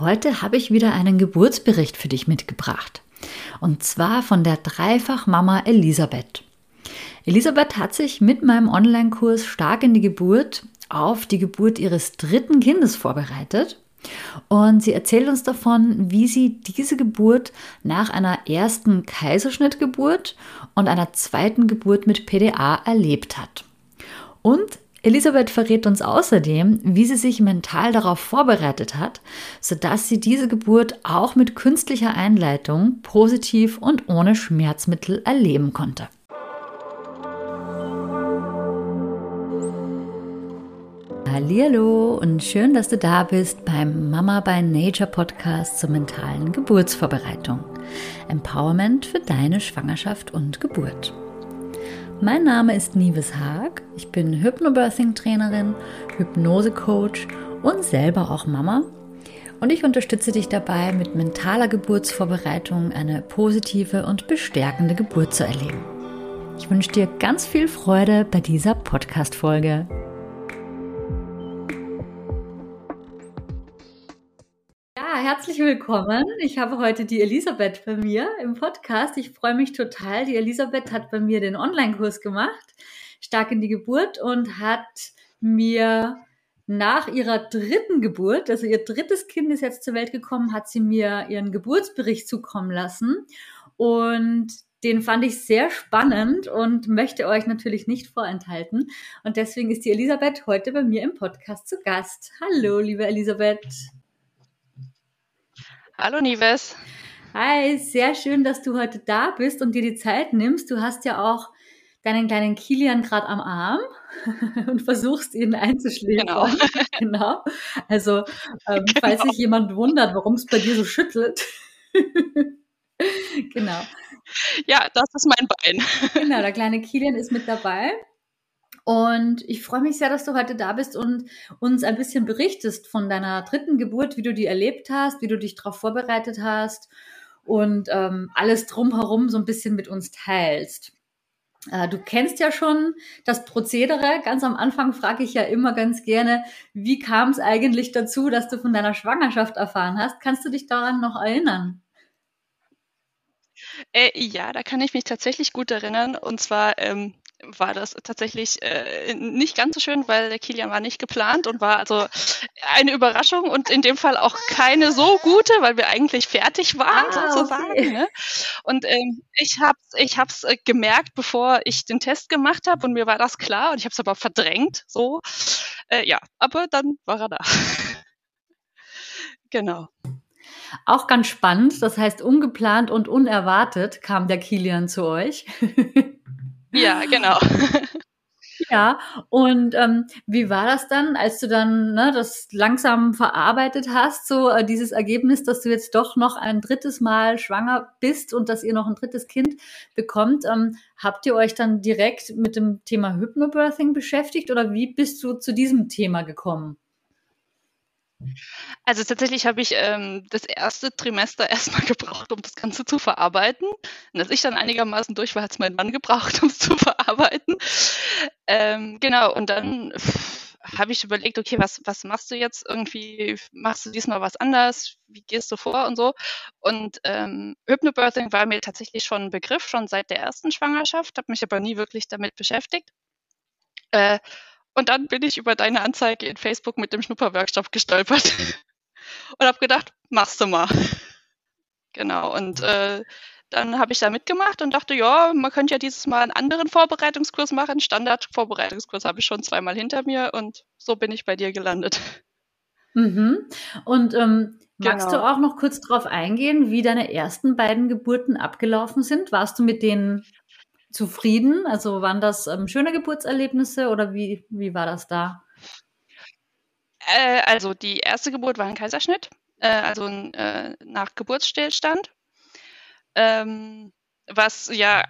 Heute habe ich wieder einen Geburtsbericht für dich mitgebracht. Und zwar von der Dreifachmama Elisabeth. Elisabeth hat sich mit meinem Online-Kurs Stark in die Geburt auf die Geburt ihres dritten Kindes vorbereitet. Und sie erzählt uns davon, wie sie diese Geburt nach einer ersten Kaiserschnittgeburt und einer zweiten Geburt mit PDA erlebt hat. Und Elisabeth verrät uns außerdem, wie sie sich mental darauf vorbereitet hat, sodass sie diese Geburt auch mit künstlicher Einleitung positiv und ohne Schmerzmittel erleben konnte. Hallo und schön, dass du da bist beim Mama by Nature Podcast zur mentalen Geburtsvorbereitung. Empowerment für deine Schwangerschaft und Geburt. Mein Name ist Nives Haag. Ich bin Hypnobirthing-Trainerin, Hypnose-Coach und selber auch Mama. Und ich unterstütze dich dabei, mit mentaler Geburtsvorbereitung eine positive und bestärkende Geburt zu erleben. Ich wünsche dir ganz viel Freude bei dieser Podcast-Folge. Herzlich willkommen. Ich habe heute die Elisabeth bei mir im Podcast. Ich freue mich total. Die Elisabeth hat bei mir den Online-Kurs gemacht, Stark in die Geburt, und hat mir nach ihrer dritten Geburt, also ihr drittes Kind ist jetzt zur Welt gekommen, hat sie mir ihren Geburtsbericht zukommen lassen. Und den fand ich sehr spannend und möchte euch natürlich nicht vorenthalten. Und deswegen ist die Elisabeth heute bei mir im Podcast zu Gast. Hallo, liebe Elisabeth. Hallo Nives. Hi, sehr schön, dass du heute da bist und dir die Zeit nimmst. Du hast ja auch deinen kleinen Kilian gerade am Arm und versuchst ihn einzuschläfern. Genau. genau. Also, ähm, genau. falls sich jemand wundert, warum es bei dir so schüttelt. genau. Ja, das ist mein Bein. genau, der kleine Kilian ist mit dabei. Und ich freue mich sehr, dass du heute da bist und uns ein bisschen berichtest von deiner dritten Geburt, wie du die erlebt hast, wie du dich darauf vorbereitet hast und ähm, alles drumherum so ein bisschen mit uns teilst. Äh, du kennst ja schon das Prozedere. Ganz am Anfang frage ich ja immer ganz gerne, wie kam es eigentlich dazu, dass du von deiner Schwangerschaft erfahren hast? Kannst du dich daran noch erinnern? Äh, ja, da kann ich mich tatsächlich gut erinnern. Und zwar ähm, war das tatsächlich äh, nicht ganz so schön, weil der Kilian war nicht geplant und war also eine Überraschung und in dem Fall auch keine so gute, weil wir eigentlich fertig waren ah, sozusagen. Okay. Ne? Und ähm, ich habe ich hab's äh, gemerkt, bevor ich den Test gemacht habe und mir war das klar und ich habe es aber verdrängt. So, äh, ja, aber dann war er da. genau. Auch ganz spannend, das heißt ungeplant und unerwartet kam der Kilian zu euch. Ja, genau. Ja, und ähm, wie war das dann, als du dann ne, das langsam verarbeitet hast, so äh, dieses Ergebnis, dass du jetzt doch noch ein drittes Mal schwanger bist und dass ihr noch ein drittes Kind bekommt? Ähm, habt ihr euch dann direkt mit dem Thema Hypnobirthing beschäftigt oder wie bist du zu diesem Thema gekommen? Also tatsächlich habe ich ähm, das erste Trimester erstmal gebraucht, um das Ganze zu verarbeiten. Und als ich dann einigermaßen durch war, hat es mein Mann gebraucht, um es zu verarbeiten. Ähm, genau, und dann habe ich überlegt, okay, was, was machst du jetzt? Irgendwie machst du diesmal was anders? Wie gehst du vor und so? Und ähm, Hypnobirthing war mir tatsächlich schon ein Begriff, schon seit der ersten Schwangerschaft, habe mich aber nie wirklich damit beschäftigt. Äh, und dann bin ich über deine Anzeige in Facebook mit dem Schnupperworkshop gestolpert und habe gedacht, machst du mal. Genau. Und äh, dann habe ich da mitgemacht und dachte, ja, man könnte ja dieses Mal einen anderen Vorbereitungskurs machen. Standard-Vorbereitungskurs habe ich schon zweimal hinter mir und so bin ich bei dir gelandet. Mhm. Und ähm, magst genau. du auch noch kurz darauf eingehen, wie deine ersten beiden Geburten abgelaufen sind? Warst du mit denen zufrieden? Also waren das ähm, schöne Geburtserlebnisse oder wie, wie war das da? Äh, also die erste Geburt war ein Kaiserschnitt, äh, also äh, nach Geburtsstillstand, ähm, was ja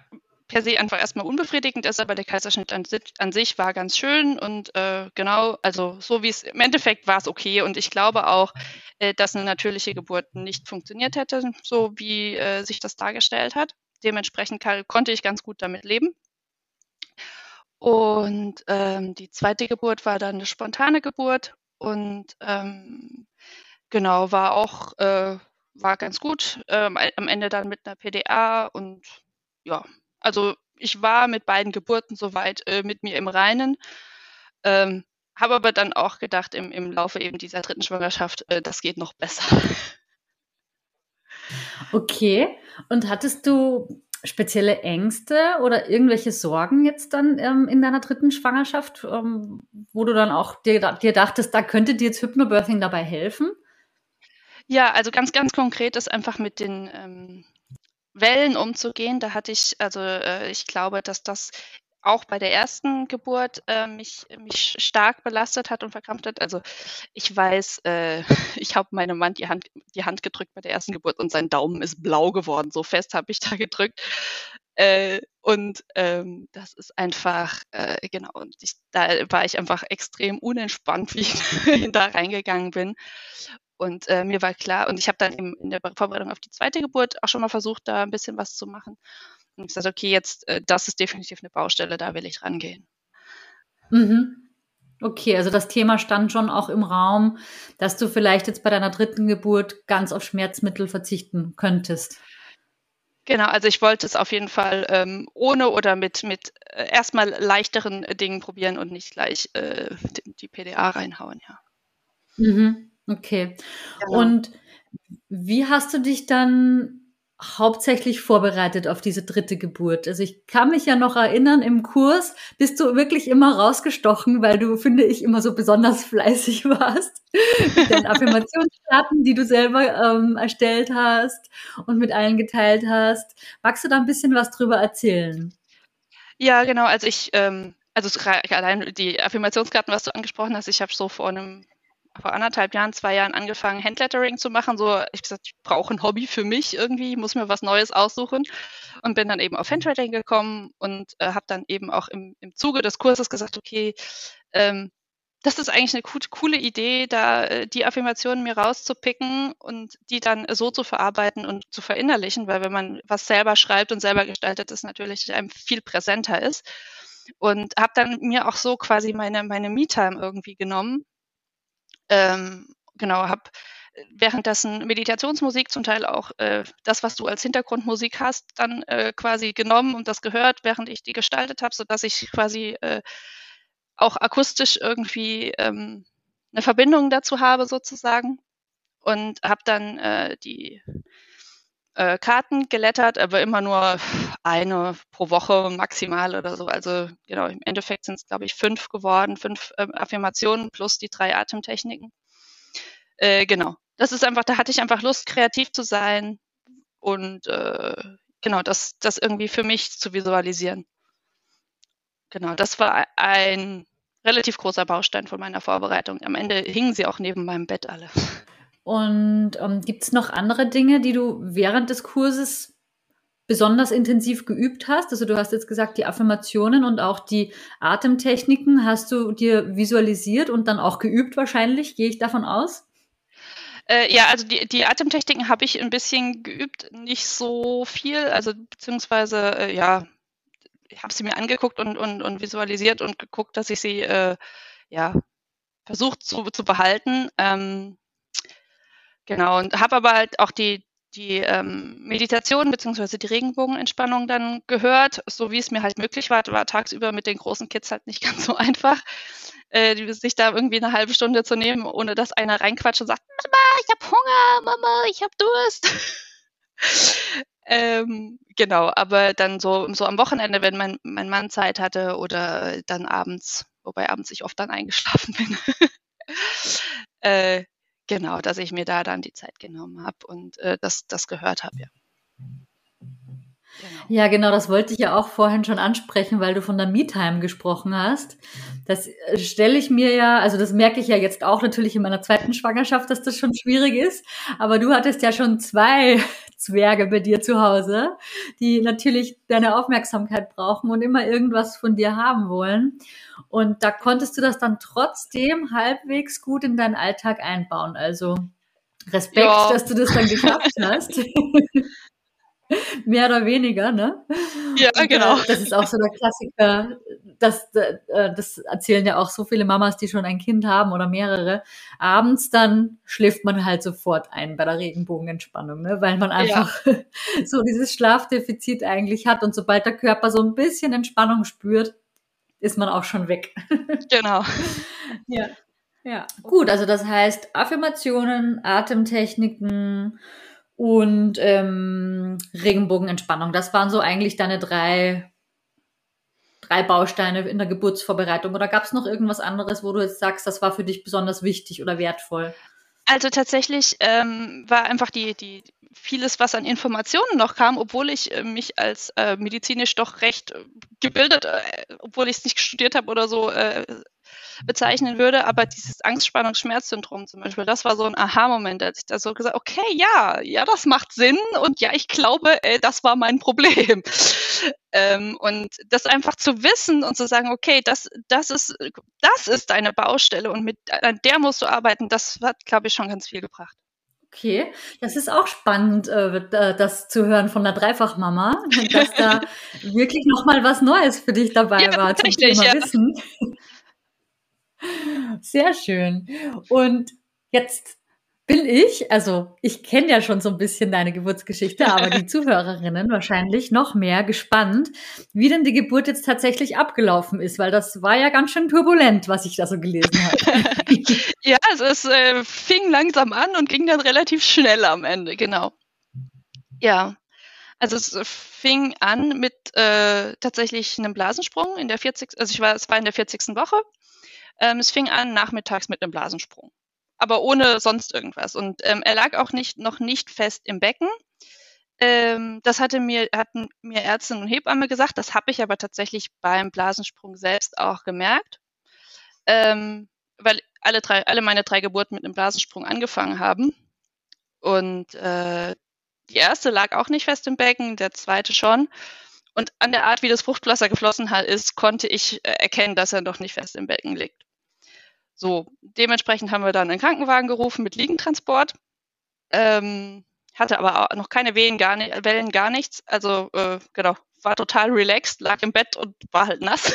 per se einfach erstmal unbefriedigend ist, aber der Kaiserschnitt an, an sich war ganz schön und äh, genau, also so wie es im Endeffekt war es okay und ich glaube auch, äh, dass eine natürliche Geburt nicht funktioniert hätte, so wie äh, sich das dargestellt hat dementsprechend kann, konnte ich ganz gut damit leben. Und ähm, die zweite Geburt war dann eine spontane Geburt und ähm, genau, war auch, äh, war ganz gut. Ähm, am Ende dann mit einer PDA und ja, also ich war mit beiden Geburten soweit äh, mit mir im Reinen. Ähm, habe aber dann auch gedacht, im, im Laufe eben dieser dritten Schwangerschaft, äh, das geht noch besser. Okay. Und hattest du spezielle Ängste oder irgendwelche Sorgen jetzt dann ähm, in deiner dritten Schwangerschaft, ähm, wo du dann auch dir, dir dachtest, da könnte dir jetzt Hypnobirthing dabei helfen? Ja, also ganz, ganz konkret ist einfach mit den ähm, Wellen umzugehen. Da hatte ich, also äh, ich glaube, dass das auch bei der ersten Geburt äh, mich, mich stark belastet hat und verkrampft hat. Also ich weiß, äh, ich habe meinem Mann die Hand, die Hand gedrückt bei der ersten Geburt und sein Daumen ist blau geworden. So fest habe ich da gedrückt. Äh, und ähm, das ist einfach, äh, genau, und ich, da war ich einfach extrem unentspannt, wie ich da reingegangen bin. Und äh, mir war klar, und ich habe dann eben in der Vorbereitung auf die zweite Geburt auch schon mal versucht, da ein bisschen was zu machen. Und ich gesagt, okay, jetzt, äh, das ist definitiv eine Baustelle, da will ich rangehen. Mhm. Okay, also das Thema stand schon auch im Raum, dass du vielleicht jetzt bei deiner dritten Geburt ganz auf Schmerzmittel verzichten könntest. Genau, also ich wollte es auf jeden Fall ähm, ohne oder mit, mit äh, erstmal leichteren Dingen probieren und nicht gleich äh, die, die, PDA reinhauen, ja. Mhm, okay. Genau. Und wie hast du dich dann hauptsächlich vorbereitet auf diese dritte Geburt. Also ich kann mich ja noch erinnern, im Kurs bist du wirklich immer rausgestochen, weil du, finde ich, immer so besonders fleißig warst mit den Affirmationskarten, die du selber ähm, erstellt hast und mit allen geteilt hast. Magst du da ein bisschen was drüber erzählen? Ja, genau. Also ich, ähm, also allein die Affirmationskarten, was du angesprochen hast, ich habe so vor einem vor anderthalb Jahren, zwei Jahren angefangen, Handlettering zu machen. So, ich gesagt, ich brauche ein Hobby für mich irgendwie, muss mir was Neues aussuchen und bin dann eben auf Handlettering gekommen und äh, habe dann eben auch im, im Zuge des Kurses gesagt, okay, ähm, das ist eigentlich eine coole Idee, da äh, die Affirmationen mir rauszupicken und die dann so zu verarbeiten und zu verinnerlichen, weil wenn man was selber schreibt und selber gestaltet, ist natürlich einem viel präsenter ist. Und habe dann mir auch so quasi meine, meine Me-Time irgendwie genommen ähm, genau, habe währenddessen Meditationsmusik, zum Teil auch äh, das, was du als Hintergrundmusik hast, dann äh, quasi genommen und das gehört, während ich die gestaltet habe, sodass ich quasi äh, auch akustisch irgendwie ähm, eine Verbindung dazu habe sozusagen. Und habe dann äh, die äh, Karten gelettert, aber immer nur eine pro Woche maximal oder so. Also genau, im Endeffekt sind es, glaube ich, fünf geworden, fünf äh, Affirmationen plus die drei Atemtechniken. Äh, genau. Das ist einfach, da hatte ich einfach Lust, kreativ zu sein und äh, genau, das, das irgendwie für mich zu visualisieren. Genau, das war ein relativ großer Baustein von meiner Vorbereitung. Am Ende hingen sie auch neben meinem Bett alle. Und ähm, gibt es noch andere Dinge, die du während des Kurses besonders intensiv geübt hast? Also du hast jetzt gesagt, die Affirmationen und auch die Atemtechniken hast du dir visualisiert und dann auch geübt wahrscheinlich, gehe ich davon aus? Äh, ja, also die, die Atemtechniken habe ich ein bisschen geübt, nicht so viel, also beziehungsweise äh, ja, ich habe sie mir angeguckt und, und, und visualisiert und geguckt, dass ich sie äh, ja versucht zu, zu behalten. Ähm, Genau, und habe aber halt auch die, die ähm, Meditation beziehungsweise die Regenbogenentspannung dann gehört, so wie es mir halt möglich war. War tagsüber mit den großen Kids halt nicht ganz so einfach, äh, sich da irgendwie eine halbe Stunde zu nehmen, ohne dass einer reinquatscht und sagt, Mama, ich habe Hunger, Mama, ich habe Durst. ähm, genau, aber dann so, so am Wochenende, wenn mein, mein Mann Zeit hatte oder dann abends, wobei abends ich oft dann eingeschlafen bin. äh, Genau, dass ich mir da dann die Zeit genommen habe und äh, das, das gehört habe, ja. Genau. Ja, genau, das wollte ich ja auch vorhin schon ansprechen, weil du von der Me-Time gesprochen hast. Das äh, stelle ich mir ja, also das merke ich ja jetzt auch natürlich in meiner zweiten Schwangerschaft, dass das schon schwierig ist. Aber du hattest ja schon zwei Zwerge bei dir zu Hause, die natürlich deine Aufmerksamkeit brauchen und immer irgendwas von dir haben wollen. Und da konntest du das dann trotzdem halbwegs gut in deinen Alltag einbauen. Also Respekt, ja. dass du das dann geschafft hast. Mehr oder weniger, ne? Ja, und, genau. Äh, das ist auch so der Klassiker. Das, äh, das erzählen ja auch so viele Mamas, die schon ein Kind haben oder mehrere. Abends dann schläft man halt sofort ein bei der Regenbogenentspannung, ne? weil man einfach ja. so dieses Schlafdefizit eigentlich hat. Und sobald der Körper so ein bisschen Entspannung spürt, ist man auch schon weg. Genau. ja. Ja, gut, also das heißt Affirmationen, Atemtechniken und ähm, Regenbogenentspannung. Das waren so eigentlich deine drei, drei Bausteine in der Geburtsvorbereitung. Oder gab es noch irgendwas anderes, wo du jetzt sagst, das war für dich besonders wichtig oder wertvoll? Also tatsächlich ähm, war einfach die, die vieles, was an Informationen noch kam, obwohl ich äh, mich als äh, medizinisch doch recht äh, gebildet, äh, obwohl ich es nicht studiert habe oder so, äh, bezeichnen würde. Aber dieses Angstspannungsschmerzsyndrom zum Beispiel, das war so ein Aha-Moment, als ich da so gesagt okay, ja, ja, das macht Sinn und ja, ich glaube, äh, das war mein Problem. Ähm, und das einfach zu wissen und zu sagen, okay, das, das ist, das ist deine Baustelle und mit an der musst du arbeiten, das hat, glaube ich, schon ganz viel gebracht. Okay, das ist auch spannend, äh, das zu hören von der Dreifachmama, dass da wirklich nochmal was Neues für dich dabei ja, war zum Thema ja. Wissen. Sehr schön. Und jetzt bin ich, also ich kenne ja schon so ein bisschen deine Geburtsgeschichte, aber die Zuhörerinnen wahrscheinlich noch mehr gespannt, wie denn die Geburt jetzt tatsächlich abgelaufen ist, weil das war ja ganz schön turbulent, was ich da so gelesen habe. ja, also es äh, fing langsam an und ging dann relativ schnell am Ende, genau. Ja, also es fing an mit äh, tatsächlich einem Blasensprung in der 40. Also ich war, es war in der 40. Woche ähm, es fing an nachmittags mit einem Blasensprung, aber ohne sonst irgendwas. Und ähm, er lag auch nicht, noch nicht fest im Becken. Ähm, das hatte mir, hatten mir Ärztin und Hebamme gesagt. Das habe ich aber tatsächlich beim Blasensprung selbst auch gemerkt, ähm, weil alle, drei, alle meine drei Geburten mit einem Blasensprung angefangen haben. Und äh, die erste lag auch nicht fest im Becken, der zweite schon. Und an der Art, wie das Fruchtwasser geflossen ist, konnte ich äh, erkennen, dass er noch nicht fest im Becken liegt. So, dementsprechend haben wir dann einen Krankenwagen gerufen mit Liegentransport. Ähm, hatte aber auch noch keine Wehen, gar nicht, Wellen, gar nichts. Also, äh, genau, war total relaxed, lag im Bett und war halt nass.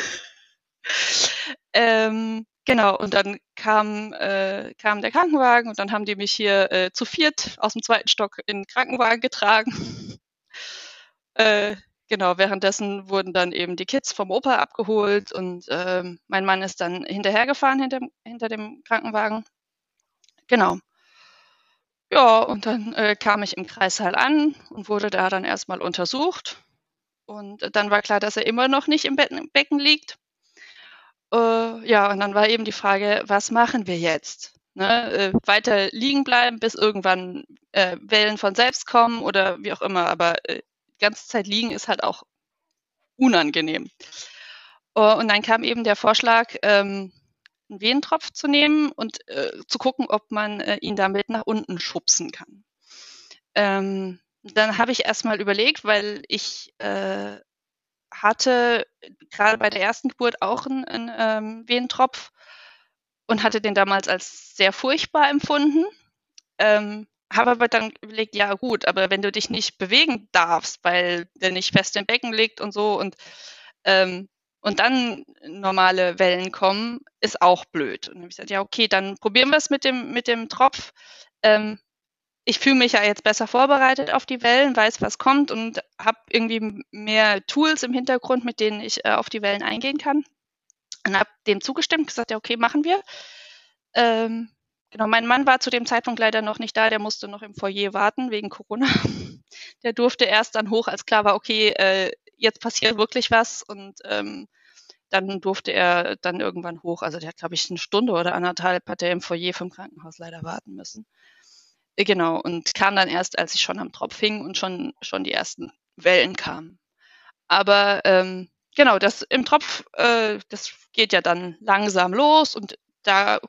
ähm, genau, und dann kam, äh, kam der Krankenwagen und dann haben die mich hier äh, zu viert aus dem zweiten Stock in den Krankenwagen getragen. äh, Genau, währenddessen wurden dann eben die Kids vom Opa abgeholt und ähm, mein Mann ist dann hinterhergefahren hinter, hinter dem Krankenwagen. Genau. Ja, und dann äh, kam ich im Kreissaal an und wurde da dann erstmal untersucht. Und dann war klar, dass er immer noch nicht im Becken, Becken liegt. Äh, ja, und dann war eben die Frage, was machen wir jetzt? Ne, äh, weiter liegen bleiben, bis irgendwann äh, Wellen von selbst kommen oder wie auch immer. Aber äh, ganze Zeit liegen ist halt auch unangenehm. Uh, und dann kam eben der Vorschlag, ähm, einen Wehentropf zu nehmen und äh, zu gucken, ob man äh, ihn damit nach unten schubsen kann. Ähm, dann habe ich erstmal überlegt, weil ich äh, hatte gerade bei der ersten Geburt auch einen, einen ähm, Wehentropf und hatte den damals als sehr furchtbar empfunden. Ähm, habe aber dann überlegt, ja gut, aber wenn du dich nicht bewegen darfst, weil der nicht fest im Becken liegt und so und ähm, und dann normale Wellen kommen, ist auch blöd. Und dann habe ich gesagt, ja okay, dann probieren wir es mit dem mit dem Tropf. Ähm, ich fühle mich ja jetzt besser vorbereitet auf die Wellen, weiß, was kommt und habe irgendwie mehr Tools im Hintergrund, mit denen ich äh, auf die Wellen eingehen kann. Und habe dem zugestimmt, gesagt, ja okay, machen wir. Ähm, Genau, mein Mann war zu dem Zeitpunkt leider noch nicht da, der musste noch im Foyer warten wegen Corona. Der durfte erst dann hoch, als klar war, okay, äh, jetzt passiert wirklich was und ähm, dann durfte er dann irgendwann hoch. Also der hat, glaube ich, eine Stunde oder anderthalb hat er im Foyer vom Krankenhaus leider warten müssen. Äh, genau, und kam dann erst, als ich schon am Tropf hing und schon, schon die ersten Wellen kamen. Aber ähm, genau, das im Tropf, äh, das geht ja dann langsam los und da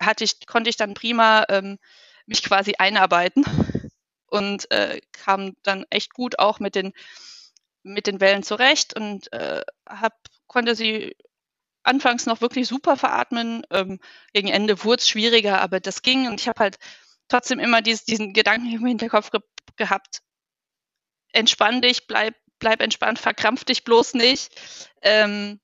hatte ich, konnte ich dann prima ähm, mich quasi einarbeiten und äh, kam dann echt gut auch mit den, mit den Wellen zurecht und äh, hab, konnte sie anfangs noch wirklich super veratmen. Ähm, gegen Ende wurde es schwieriger, aber das ging und ich habe halt trotzdem immer dieses, diesen Gedanken im Hinterkopf ge gehabt, entspann dich, bleib, bleib entspannt, verkrampf dich bloß nicht. Ähm,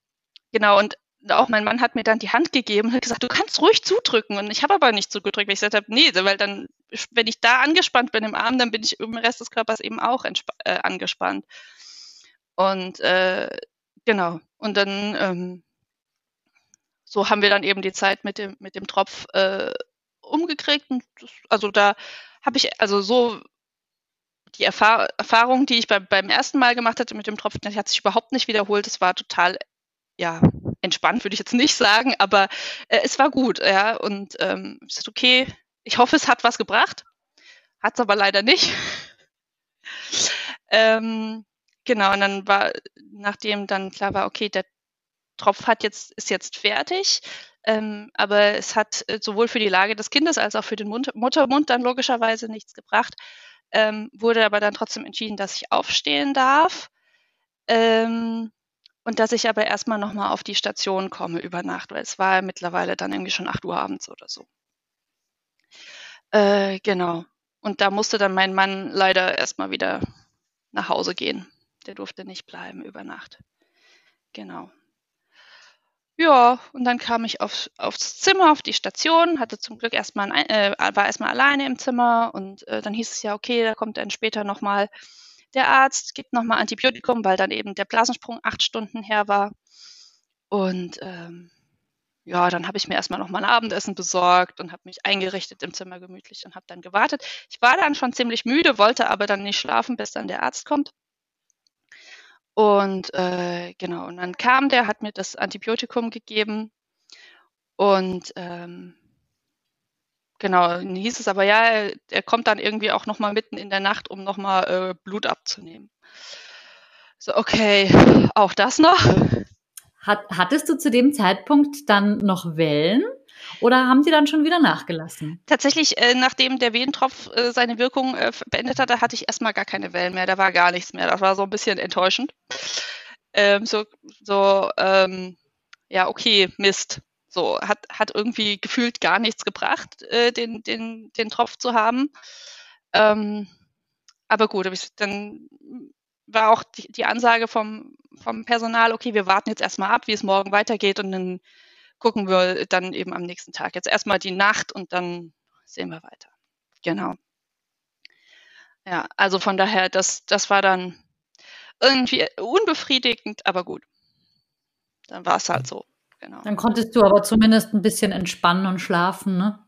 genau, und auch mein Mann hat mir dann die Hand gegeben und hat gesagt, du kannst ruhig zudrücken. Und ich habe aber nicht zugedrückt, weil ich gesagt habe, nee, weil dann, wenn ich da angespannt bin im Arm, dann bin ich im Rest des Körpers eben auch äh, angespannt. Und äh, genau, und dann ähm, so haben wir dann eben die Zeit mit dem, mit dem Tropf äh, umgekriegt. Das, also da habe ich, also so die Erfahr Erfahrung, die ich bei, beim ersten Mal gemacht hatte mit dem Tropf, die hat sich überhaupt nicht wiederholt. Es war total, ja, entspannt würde ich jetzt nicht sagen, aber äh, es war gut, ja. Und ähm, ich sagte, okay, ich hoffe, es hat was gebracht. Hat es aber leider nicht. ähm, genau, und dann war, nachdem dann klar war, okay, der Tropf hat jetzt, ist jetzt fertig, ähm, aber es hat äh, sowohl für die Lage des Kindes als auch für den Mund Muttermund dann logischerweise nichts gebracht. Ähm, wurde aber dann trotzdem entschieden, dass ich aufstehen darf. Ähm, und dass ich aber erstmal nochmal auf die Station komme über Nacht, weil es war mittlerweile dann irgendwie schon 8 Uhr abends oder so. Äh, genau. Und da musste dann mein Mann leider erstmal wieder nach Hause gehen. Der durfte nicht bleiben über Nacht. Genau. Ja, und dann kam ich auf, aufs Zimmer, auf die Station, hatte zum Glück erstmal, ein, äh, war erstmal alleine im Zimmer und äh, dann hieß es ja, okay, da kommt dann später nochmal der Arzt gibt nochmal Antibiotikum, weil dann eben der Blasensprung acht Stunden her war. Und ähm, ja, dann habe ich mir erstmal nochmal ein Abendessen besorgt und habe mich eingerichtet im Zimmer gemütlich und habe dann gewartet. Ich war dann schon ziemlich müde, wollte aber dann nicht schlafen, bis dann der Arzt kommt. Und äh, genau, und dann kam der, hat mir das Antibiotikum gegeben und ähm, Genau, dann hieß es aber ja, er, er kommt dann irgendwie auch nochmal mitten in der Nacht, um nochmal äh, Blut abzunehmen. So, okay, auch das noch. Hat, hattest du zu dem Zeitpunkt dann noch Wellen oder haben die dann schon wieder nachgelassen? Tatsächlich, äh, nachdem der Wehentropf äh, seine Wirkung äh, beendet hatte, hatte ich erstmal gar keine Wellen mehr. Da war gar nichts mehr. Das war so ein bisschen enttäuschend. Ähm, so, so ähm, ja, okay, Mist. So, hat, hat irgendwie gefühlt gar nichts gebracht, äh, den, den, den Tropf zu haben. Ähm, aber gut, dann war auch die, die Ansage vom, vom Personal, okay, wir warten jetzt erstmal ab, wie es morgen weitergeht und dann gucken wir dann eben am nächsten Tag. Jetzt erstmal die Nacht und dann sehen wir weiter. Genau. Ja, also von daher, das, das war dann irgendwie unbefriedigend, aber gut. Dann war es halt so genau. Dann konntest du aber zumindest ein bisschen entspannen und schlafen, ne?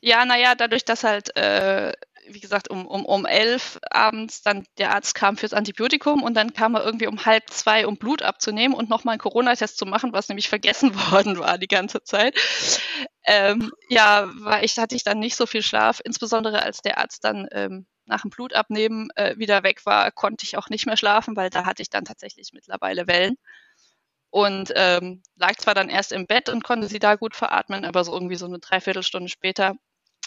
Ja, naja, dadurch, dass halt, äh, wie gesagt, um, um, um elf abends dann der Arzt kam fürs Antibiotikum und dann kam er irgendwie um halb zwei, um Blut abzunehmen und nochmal einen Corona-Test zu machen, was nämlich vergessen worden war die ganze Zeit. Ähm, ja, war ich, hatte ich dann nicht so viel Schlaf, insbesondere als der Arzt dann ähm, nach dem Blutabnehmen äh, wieder weg war, konnte ich auch nicht mehr schlafen, weil da hatte ich dann tatsächlich mittlerweile Wellen und ähm, lag zwar dann erst im Bett und konnte sie da gut veratmen, aber so irgendwie so eine Dreiviertelstunde später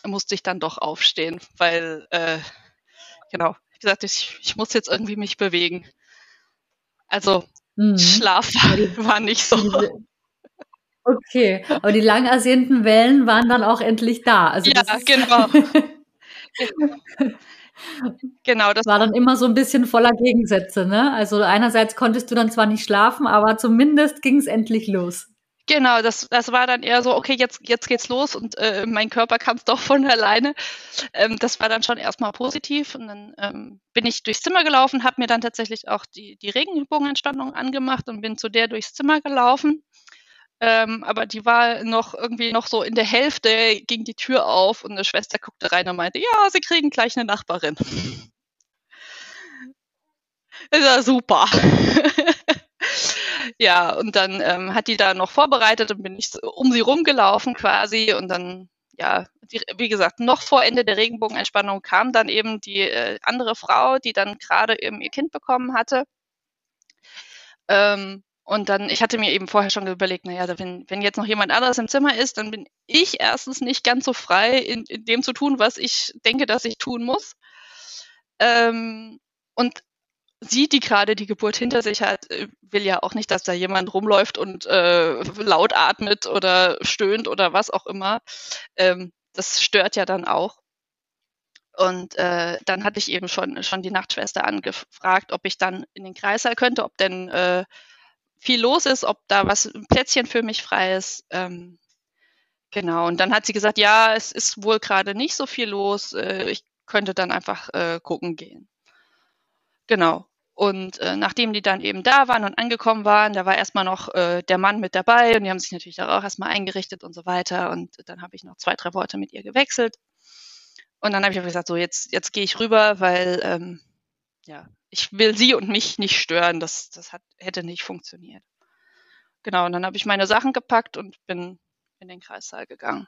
musste ich dann doch aufstehen, weil, äh, genau, wie gesagt, ich, ich muss jetzt irgendwie mich bewegen. Also mhm. Schlaf war, nicht so. Okay, aber die lang ersehnten Wellen waren dann auch endlich da. Also ja, genau. Genau, das war dann immer so ein bisschen voller Gegensätze, ne? Also einerseits konntest du dann zwar nicht schlafen, aber zumindest ging es endlich los. Genau, das, das war dann eher so, okay, jetzt, jetzt geht's los und äh, mein Körper kann es doch von alleine. Ähm, das war dann schon erstmal positiv und dann ähm, bin ich durchs Zimmer gelaufen, habe mir dann tatsächlich auch die, die Regenbogenentspannung angemacht und bin zu der durchs Zimmer gelaufen. Ähm, aber die war noch irgendwie noch so in der Hälfte, ging die Tür auf und eine Schwester guckte rein und meinte, ja, sie kriegen gleich eine Nachbarin. Das war super. ja, und dann ähm, hat die da noch vorbereitet und bin ich um sie rumgelaufen quasi und dann, ja, die, wie gesagt, noch vor Ende der Regenbogenentspannung kam dann eben die äh, andere Frau, die dann gerade eben ihr Kind bekommen hatte. Ähm, und dann, ich hatte mir eben vorher schon überlegt, naja, wenn, wenn jetzt noch jemand anderes im Zimmer ist, dann bin ich erstens nicht ganz so frei, in, in dem zu tun, was ich denke, dass ich tun muss. Ähm, und sie, die gerade die Geburt hinter sich hat, äh, will ja auch nicht, dass da jemand rumläuft und äh, laut atmet oder stöhnt oder was auch immer. Ähm, das stört ja dann auch. Und äh, dann hatte ich eben schon, schon die Nachtschwester angefragt, ob ich dann in den Kreißsaal könnte, ob denn äh, viel los ist, ob da was ein Plätzchen für mich frei ist. Ähm, genau. Und dann hat sie gesagt, ja, es ist wohl gerade nicht so viel los. Äh, ich könnte dann einfach äh, gucken gehen. Genau. Und äh, nachdem die dann eben da waren und angekommen waren, da war erstmal noch äh, der Mann mit dabei und die haben sich natürlich auch erstmal eingerichtet und so weiter. Und dann habe ich noch zwei, drei Worte mit ihr gewechselt. Und dann habe ich auch gesagt, so jetzt, jetzt gehe ich rüber, weil ähm, ja, ich will sie und mich nicht stören. Das, das hat, hätte nicht funktioniert. Genau, und dann habe ich meine Sachen gepackt und bin in den Kreissaal gegangen.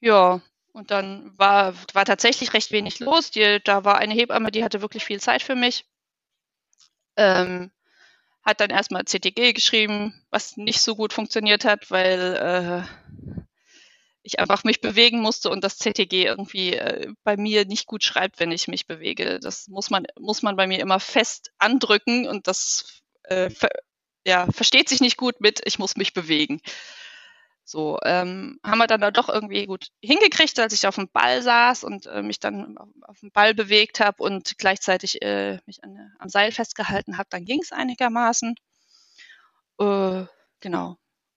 Ja, und dann war, war tatsächlich recht wenig los. Die, da war eine Hebamme, die hatte wirklich viel Zeit für mich. Ähm, hat dann erstmal CTG geschrieben, was nicht so gut funktioniert hat, weil äh, ich einfach mich bewegen musste und das CTG irgendwie äh, bei mir nicht gut schreibt, wenn ich mich bewege. Das muss man, muss man bei mir immer fest andrücken und das äh, ver ja, versteht sich nicht gut mit, ich muss mich bewegen. So, ähm, haben wir dann da doch irgendwie gut hingekriegt, als ich auf dem Ball saß und äh, mich dann auf, auf, dem Ball bewegt habe und gleichzeitig äh, mich an, am Seil festgehalten habe, dann ging es einigermaßen. Äh, genau.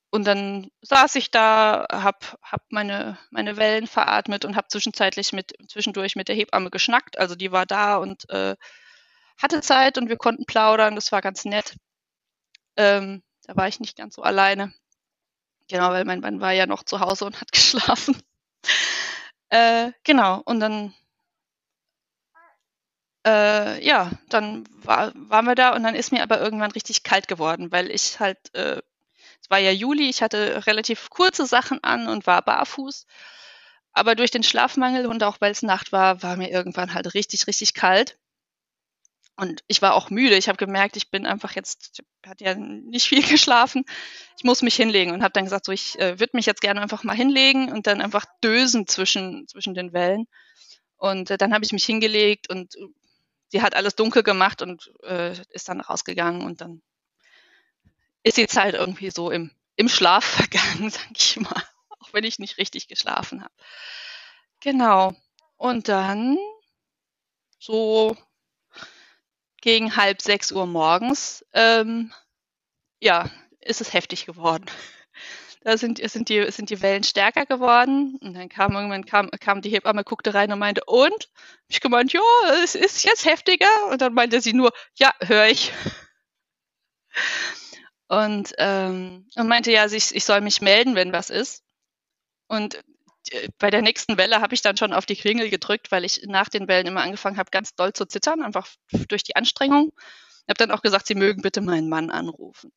Und dann saß ich da, habe hab meine, meine Wellen veratmet und habe zwischenzeitlich mit, zwischendurch mit der Hebamme geschnackt. Also die war da und äh, hatte Zeit und wir konnten plaudern. Das war ganz nett. Ähm, da war ich nicht ganz so alleine. Genau, weil mein Mann war ja noch zu Hause und hat geschlafen. äh, genau, und dann äh, ja, dann war, waren wir da und dann ist mir aber irgendwann richtig kalt geworden, weil ich halt äh, es war ja Juli, ich hatte relativ kurze Sachen an und war barfuß. Aber durch den Schlafmangel und auch weil es Nacht war, war mir irgendwann halt richtig, richtig kalt. Und ich war auch müde. Ich habe gemerkt, ich bin einfach jetzt, ich hatte ja nicht viel geschlafen. Ich muss mich hinlegen und habe dann gesagt, so ich äh, würde mich jetzt gerne einfach mal hinlegen und dann einfach dösen zwischen, zwischen den Wellen. Und äh, dann habe ich mich hingelegt und äh, sie hat alles dunkel gemacht und äh, ist dann rausgegangen und dann ist die Zeit irgendwie so im, im Schlaf vergangen, sag ich mal. Auch wenn ich nicht richtig geschlafen habe. Genau. Und dann so gegen halb sechs Uhr morgens, ähm, ja, ist es heftig geworden. Da sind, sind, die, sind die Wellen stärker geworden. Und dann kam irgendwann kam, kam die Hebamme, guckte rein und meinte, und? Ich gemeint, ja, es ist jetzt heftiger. Und dann meinte sie nur, ja, höre ich und, ähm, und meinte ja, ich, ich soll mich melden, wenn was ist. Und äh, bei der nächsten Welle habe ich dann schon auf die Klingel gedrückt, weil ich nach den Wellen immer angefangen habe, ganz doll zu zittern, einfach durch die Anstrengung. Ich habe dann auch gesagt, sie mögen bitte meinen Mann anrufen.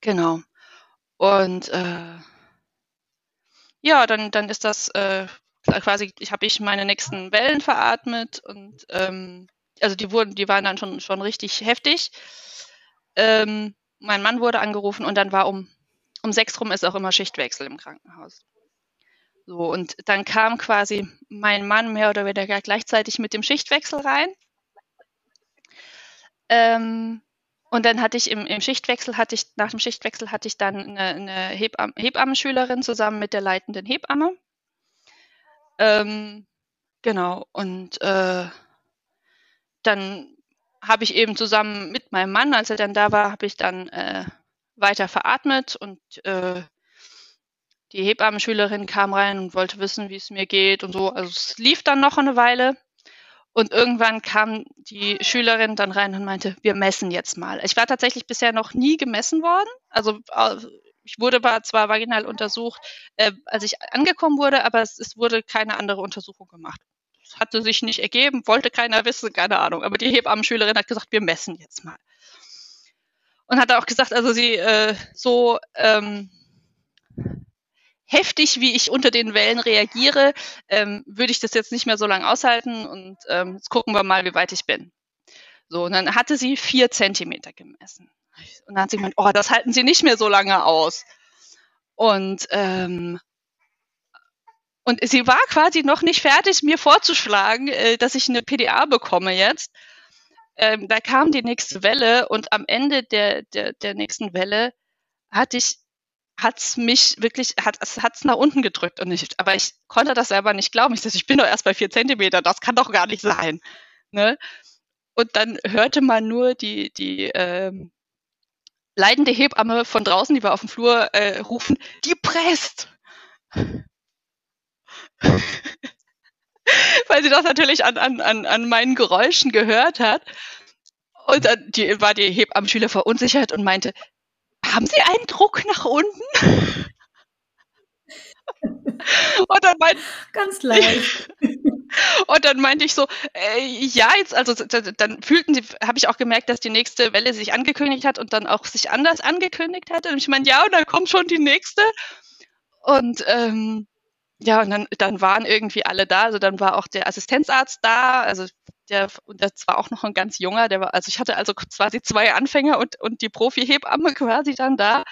Genau. Und äh, ja, dann, dann ist das äh, quasi, ich habe ich meine nächsten Wellen veratmet und ähm, also die wurden, die waren dann schon, schon richtig heftig. Ähm, mein Mann wurde angerufen und dann war um, um sechs rum ist auch immer Schichtwechsel im Krankenhaus. So, und dann kam quasi mein Mann mehr oder weniger gleichzeitig mit dem Schichtwechsel rein. Ähm, und dann hatte ich im, im, Schichtwechsel, hatte ich, nach dem Schichtwechsel hatte ich dann eine, eine Hebam Hebammenschülerin zusammen mit der leitenden Hebamme. Ähm, genau, und äh, dann habe ich eben zusammen mit meinem Mann, als er dann da war, habe ich dann äh, weiter veratmet und äh, die Hebammenschülerin kam rein und wollte wissen, wie es mir geht und so. Also es lief dann noch eine Weile. Und irgendwann kam die Schülerin dann rein und meinte, wir messen jetzt mal. Ich war tatsächlich bisher noch nie gemessen worden. Also äh, ich wurde zwar vaginal untersucht, äh, als ich angekommen wurde, aber es, es wurde keine andere Untersuchung gemacht hatte sich nicht ergeben, wollte keiner wissen, keine Ahnung. Aber die Hebammenschülerin hat gesagt, wir messen jetzt mal. Und hat auch gesagt, also sie äh, so ähm, heftig, wie ich unter den Wellen reagiere, ähm, würde ich das jetzt nicht mehr so lange aushalten und ähm, jetzt gucken wir mal, wie weit ich bin. So, und dann hatte sie vier Zentimeter gemessen. Und dann hat sie gemeint, oh, das halten Sie nicht mehr so lange aus. Und ähm, und sie war quasi noch nicht fertig, mir vorzuschlagen, äh, dass ich eine PDA bekomme jetzt. Ähm, da kam die nächste Welle und am Ende der, der, der nächsten Welle hatte ich hat's mich wirklich, hat hat's nach unten gedrückt und ich, aber ich konnte das selber nicht glauben. Ich dachte, ich bin doch erst bei vier Zentimeter, das kann doch gar nicht sein. Ne? Und dann hörte man nur die, die ähm, leidende Hebamme von draußen, die war auf dem Flur, äh, rufen, die presst. Weil sie das natürlich an, an, an, an meinen Geräuschen gehört hat. Und dann die, war die Hebammenschüler verunsichert und meinte, haben Sie einen Druck nach unten? und dann meinte, Ganz leicht. Und dann meinte ich so, äh, ja, jetzt, also dann fühlten sie, habe ich auch gemerkt, dass die nächste Welle sich angekündigt hat und dann auch sich anders angekündigt hat. Und ich meine, ja, und dann kommt schon die nächste. Und ähm, ja, und dann, dann waren irgendwie alle da. Also dann war auch der Assistenzarzt da, also der, und das war auch noch ein ganz junger, der war, also ich hatte also quasi zwei Anfänger und, und die Profi-Hebamme quasi dann da.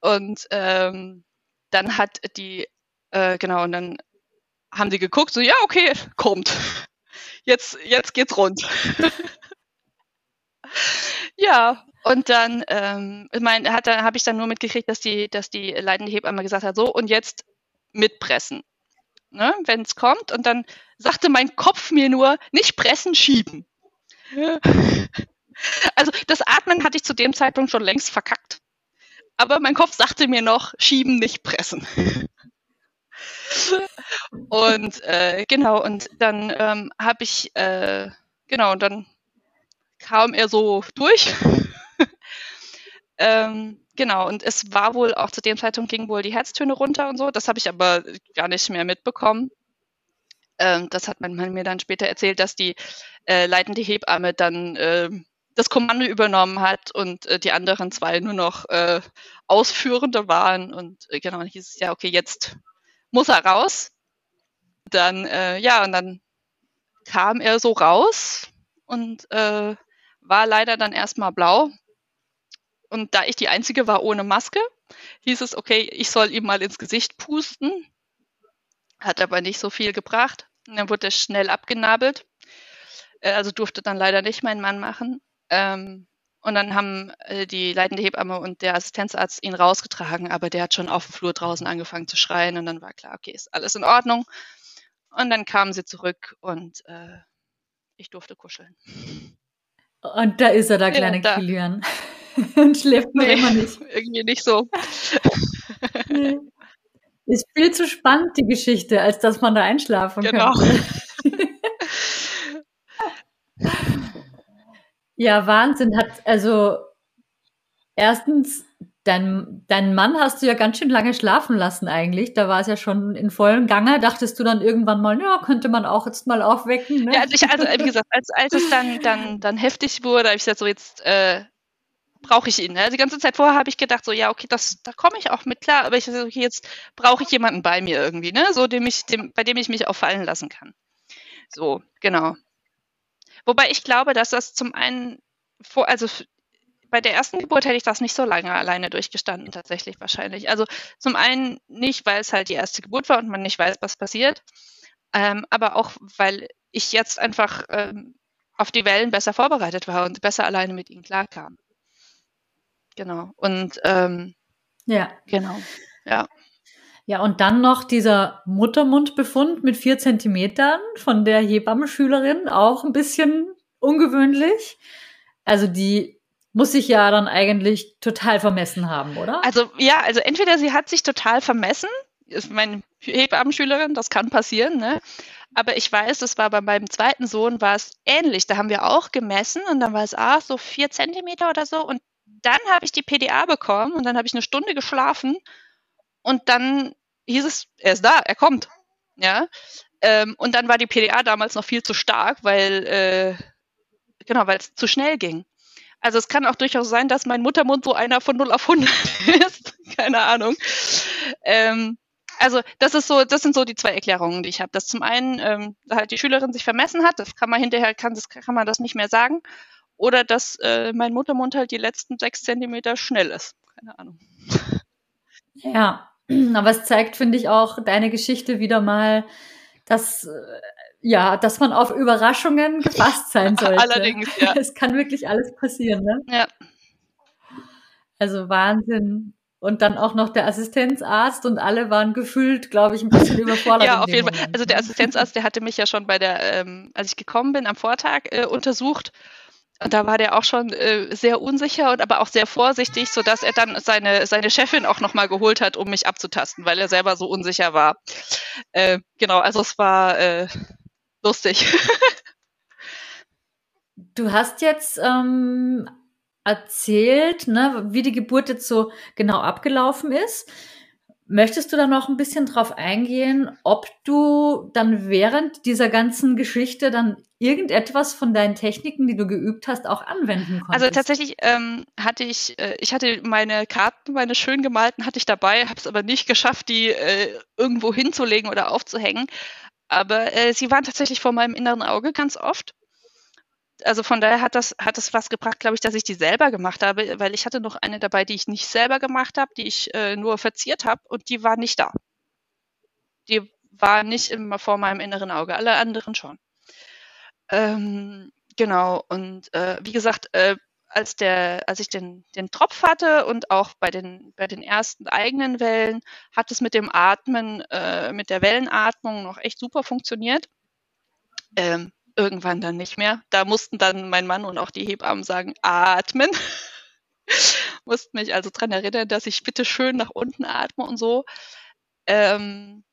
Und ähm, dann hat die, äh, genau, und dann haben sie geguckt, so, ja, okay, kommt. Jetzt, jetzt geht's rund. ja, und dann, ähm, ich meine, hat, habe ich dann nur mitgekriegt, dass die, dass die leitende Hebamme gesagt hat, so, und jetzt mitpressen, ne, wenn es kommt. Und dann sagte mein Kopf mir nur, nicht pressen, schieben. Also das Atmen hatte ich zu dem Zeitpunkt schon längst verkackt. Aber mein Kopf sagte mir noch, schieben, nicht pressen. und äh, genau, und dann ähm, habe ich, äh, genau, und dann kam er so durch. ähm, genau, und es war wohl auch zu dem Zeitpunkt gingen wohl die Herztöne runter und so. Das habe ich aber gar nicht mehr mitbekommen. Ähm, das hat man, man, mir dann später erzählt, dass die äh, leitende Hebamme dann äh, das Kommando übernommen hat und äh, die anderen zwei nur noch äh, Ausführende waren. Und äh, genau, dann hieß es ja, okay, jetzt muss er raus. Dann, äh, ja, und dann kam er so raus und war leider dann erstmal blau. Und da ich die Einzige war ohne Maske, hieß es, okay, ich soll ihm mal ins Gesicht pusten. Hat aber nicht so viel gebracht. Und dann wurde er schnell abgenabelt. Äh, also durfte dann leider nicht mein Mann machen. Ähm, und dann haben äh, die leitende Hebamme und der Assistenzarzt ihn rausgetragen, aber der hat schon auf dem Flur draußen angefangen zu schreien und dann war klar, okay, ist alles in Ordnung. Und dann kamen sie zurück und äh, ich durfte kuscheln. Und da ist er, der kleine ja, Kilian. und schläft noch nee, immer nicht. Irgendwie nicht so. nee. Ist viel zu spannend, die Geschichte, als dass man da einschlafen genau. könnte. Ja, Wahnsinn. Hat, also, erstens, dein, dein Mann hast du ja ganz schön lange schlafen lassen eigentlich. Da war es ja schon in vollem Gange. Dachtest du dann irgendwann mal, ja, könnte man auch jetzt mal aufwecken? Ne? Ja, also, ich, also wie gesagt, als, als es dann, dann, dann heftig wurde, habe ich gesagt, so jetzt äh, brauche ich ihn. Ne? Die ganze Zeit vorher habe ich gedacht, so ja, okay, das, da komme ich auch mit klar, aber ich okay, jetzt brauche ich jemanden bei mir irgendwie, ne? So, dem ich, dem, bei dem ich mich auch fallen lassen kann. So, genau. Wobei ich glaube, dass das zum einen vor, also bei der ersten Geburt hätte ich das nicht so lange alleine durchgestanden, tatsächlich wahrscheinlich. Also zum einen nicht, weil es halt die erste Geburt war und man nicht weiß, was passiert, ähm, aber auch, weil ich jetzt einfach ähm, auf die Wellen besser vorbereitet war und besser alleine mit ihnen klarkam. Genau. Und ähm, ja. Genau. Ja. Ja, und dann noch dieser Muttermundbefund mit vier Zentimetern von der Hebammenschülerin, auch ein bisschen ungewöhnlich. Also die muss sich ja dann eigentlich total vermessen haben, oder? Also ja, also entweder sie hat sich total vermessen, ist meine Hebammenschülerin, das kann passieren, ne? Aber ich weiß, das war bei meinem zweiten Sohn war es ähnlich. Da haben wir auch gemessen und dann war es ah, so vier Zentimeter oder so. Und dann habe ich die PDA bekommen und dann habe ich eine Stunde geschlafen und dann hieß es, er ist da, er kommt. Ja. Ähm, und dann war die PDA damals noch viel zu stark, weil, äh, genau, weil es zu schnell ging. Also es kann auch durchaus sein, dass mein Muttermund so einer von 0 auf 100 ist. Keine Ahnung. Ähm, also das ist so, das sind so die zwei Erklärungen, die ich habe. Dass zum einen ähm, halt die Schülerin sich vermessen hat, das kann man hinterher kann, das kann man das nicht mehr sagen, oder dass äh, mein Muttermund halt die letzten sechs Zentimeter schnell ist. Keine Ahnung. Ja, Aber es zeigt, finde ich, auch deine Geschichte wieder mal, dass, äh, ja, dass man auf Überraschungen gefasst sein sollte. Allerdings, ja. Es kann wirklich alles passieren, ne? Ja. Also Wahnsinn. und dann auch noch der Assistenzarzt und alle waren gefühlt, glaube ich, ein bisschen überfordert. ja, auf jeden Moment. Fall. Also der ne? Assistenzarzt, der hatte mich ja schon bei der, ähm, als ich gekommen bin, am Vortag äh, untersucht. Und da war der auch schon äh, sehr unsicher und aber auch sehr vorsichtig, sodass er dann seine, seine Chefin auch nochmal geholt hat, um mich abzutasten, weil er selber so unsicher war. Äh, genau, also es war äh, lustig. du hast jetzt ähm, erzählt, ne, wie die Geburt jetzt so genau abgelaufen ist. Möchtest du da noch ein bisschen drauf eingehen, ob du dann während dieser ganzen Geschichte dann irgendetwas von deinen Techniken, die du geübt hast, auch anwenden konntest? Also tatsächlich ähm, hatte ich, äh, ich hatte meine Karten, meine schön gemalten, hatte ich dabei, habe es aber nicht geschafft, die äh, irgendwo hinzulegen oder aufzuhängen. Aber äh, sie waren tatsächlich vor meinem inneren Auge ganz oft also von daher hat das, hat das was gebracht, glaube ich, dass ich die selber gemacht habe, weil ich hatte noch eine dabei, die ich nicht selber gemacht habe, die ich äh, nur verziert habe und die war nicht da. Die war nicht immer vor meinem inneren Auge, alle anderen schon. Ähm, genau, und äh, wie gesagt, äh, als, der, als ich den, den Tropf hatte und auch bei den, bei den ersten eigenen Wellen, hat es mit dem Atmen, äh, mit der Wellenatmung noch echt super funktioniert. Ähm, irgendwann dann nicht mehr. Da mussten dann mein Mann und auch die Hebammen sagen, atmen. mussten mich also daran erinnern, dass ich bitte schön nach unten atme und so. Ähm,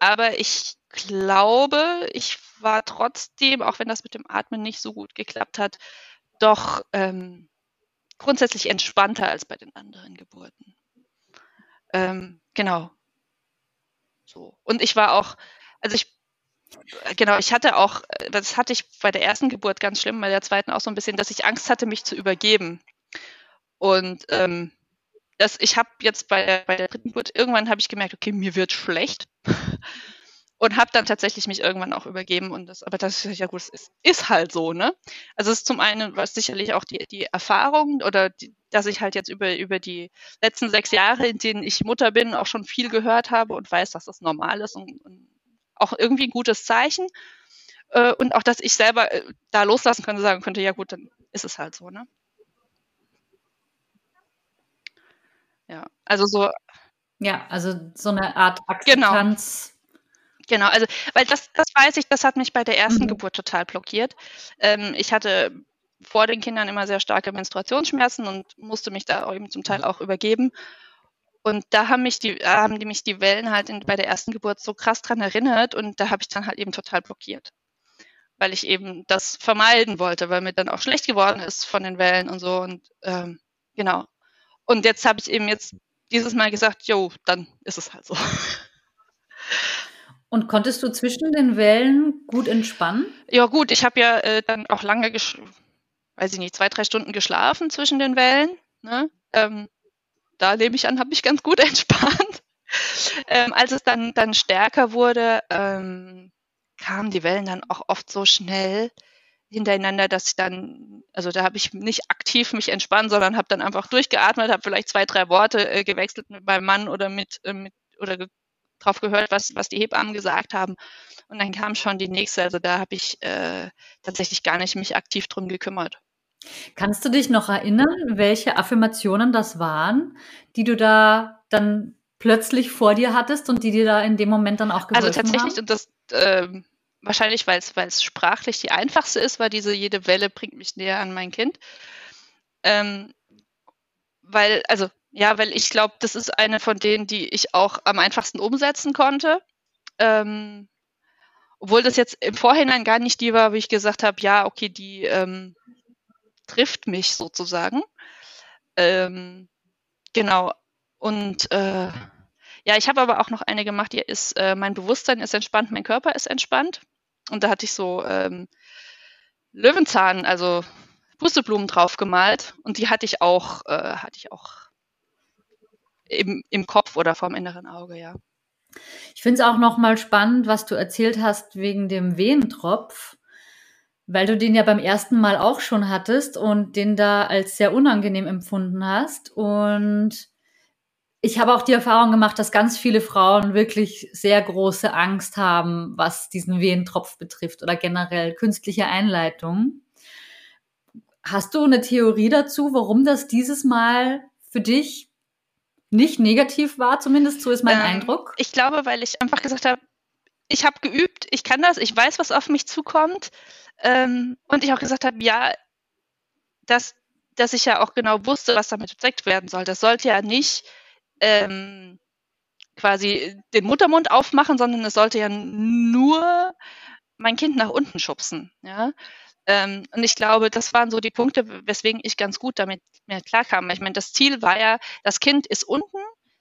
aber ich glaube, ich war trotzdem, auch wenn das mit dem Atmen nicht so gut geklappt hat, doch ähm, grundsätzlich entspannter als bei den anderen Geburten. Ähm, genau. So. Und ich war auch, also ich Genau, ich hatte auch, äh, das hatte ich bei der ersten Geburt ganz schlimm, bei der zweiten auch so ein bisschen, dass ich Angst hatte, mich zu übergeben. Und ähm, das, ich habe jetzt bei bei der dritten Geburt, irgendwann habe ich gemerkt, okay, mir wird schlecht. Und habe dann tatsächlich mich irgendwann auch übergeben. Und das, aber das ist ja gut, es ist, ist halt so, ne? Also es ist zum einen was sicherlich auch die, die Erfahrung oder die, dass ich halt jetzt über, über die letzten sechs Jahre, in denen ich Mutter bin, auch schon viel gehört habe und weiß, dass das normal ist und, und auch irgendwie ein gutes Zeichen. Äh, und auch, dass ich selber äh, da loslassen könnte, sagen könnte, ja gut, dann ist es halt so, ne? Ja, also so. Ja, also so eine Art genau. Akzeptanz. Genau. Genau, also, weil das, das weiß ich, das hat mich bei der ersten mhm. Geburt total blockiert. Ähm, ich hatte vor den Kindern immer sehr starke Menstruationsschmerzen und musste mich da eben zum Teil auch übergeben. Und da haben mich die, haben die mich die Wellen halt in, bei der ersten Geburt so krass dran erinnert und da habe ich dann halt eben total blockiert. Weil ich eben das vermeiden wollte, weil mir dann auch schlecht geworden ist von den Wellen und so. Und ähm, genau. Und jetzt habe ich eben jetzt dieses Mal gesagt, jo, dann ist es halt so. Und konntest du zwischen den Wellen gut entspannen? Ja, gut, ich habe ja äh, dann auch lange, weiß ich nicht, zwei, drei Stunden geschlafen zwischen den Wellen. Ne? Ähm, da nehme ich an, habe ich ganz gut entspannt. Ähm, als es dann, dann stärker wurde, ähm, kamen die Wellen dann auch oft so schnell hintereinander, dass ich dann, also da habe ich nicht aktiv mich entspannt, sondern habe dann einfach durchgeatmet, habe vielleicht zwei, drei Worte äh, gewechselt mit meinem Mann oder mit, äh, mit oder drauf gehört, was, was die Hebammen gesagt haben. Und dann kam schon die nächste. Also da habe ich äh, tatsächlich gar nicht mich aktiv drum gekümmert. Kannst du dich noch erinnern, welche Affirmationen das waren, die du da dann plötzlich vor dir hattest und die dir da in dem Moment dann auch geholfen haben? Also tatsächlich, haben? und das äh, wahrscheinlich, weil es sprachlich die einfachste ist, war diese jede Welle bringt mich näher an mein Kind. Ähm, weil, also, ja, weil ich glaube, das ist eine von denen, die ich auch am einfachsten umsetzen konnte. Ähm, obwohl das jetzt im Vorhinein gar nicht die war, wie ich gesagt habe, ja, okay, die ähm, trifft mich sozusagen. Ähm, genau. Und äh, ja, ich habe aber auch noch eine gemacht, die ist, äh, mein Bewusstsein ist entspannt, mein Körper ist entspannt. Und da hatte ich so ähm, Löwenzahn, also Pusteblumen drauf gemalt. Und die hatte ich auch, äh, hatte ich auch im, im Kopf oder vorm inneren Auge, ja. Ich finde es auch nochmal spannend, was du erzählt hast wegen dem Wehentropf weil du den ja beim ersten Mal auch schon hattest und den da als sehr unangenehm empfunden hast. Und ich habe auch die Erfahrung gemacht, dass ganz viele Frauen wirklich sehr große Angst haben, was diesen Wehentropf betrifft oder generell künstliche Einleitung. Hast du eine Theorie dazu, warum das dieses Mal für dich nicht negativ war, zumindest so ist mein ähm, Eindruck. Ich glaube, weil ich einfach gesagt habe, ich habe geübt, ich kann das, ich weiß, was auf mich zukommt. Ähm, und ich auch gesagt habe, ja, dass, dass ich ja auch genau wusste, was damit bezweckt werden soll. Das sollte ja nicht ähm, quasi den Muttermund aufmachen, sondern es sollte ja nur mein Kind nach unten schubsen. Ja? Ähm, und ich glaube, das waren so die Punkte, weswegen ich ganz gut damit mir klarkam. Ich meine, das Ziel war ja, das Kind ist unten,